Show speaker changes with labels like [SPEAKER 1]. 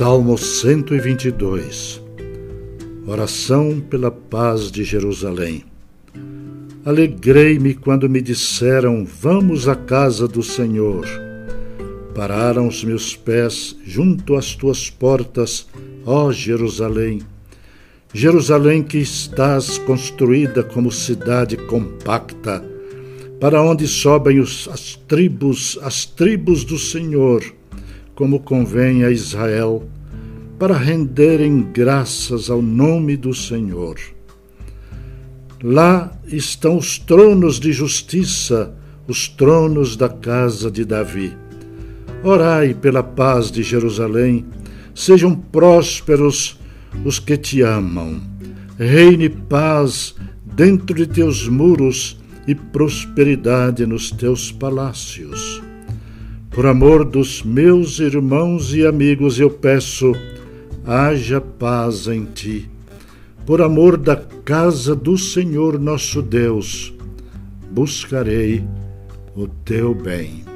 [SPEAKER 1] Salmo 122 Oração pela paz de Jerusalém. Alegrei-me quando me disseram: Vamos à casa do Senhor. Pararam os meus pés junto às tuas portas, ó Jerusalém. Jerusalém que estás construída como cidade compacta, para onde sobem os, as tribos, as tribos do Senhor como convém a Israel, para renderem graças ao nome do Senhor. Lá estão os tronos de justiça, os tronos da casa de Davi. Orai pela paz de Jerusalém, sejam prósperos os que te amam. Reine paz dentro de teus muros e prosperidade nos teus palácios. Por amor dos meus irmãos e amigos, eu peço, haja paz em ti. Por amor da casa do Senhor nosso Deus, buscarei o teu bem.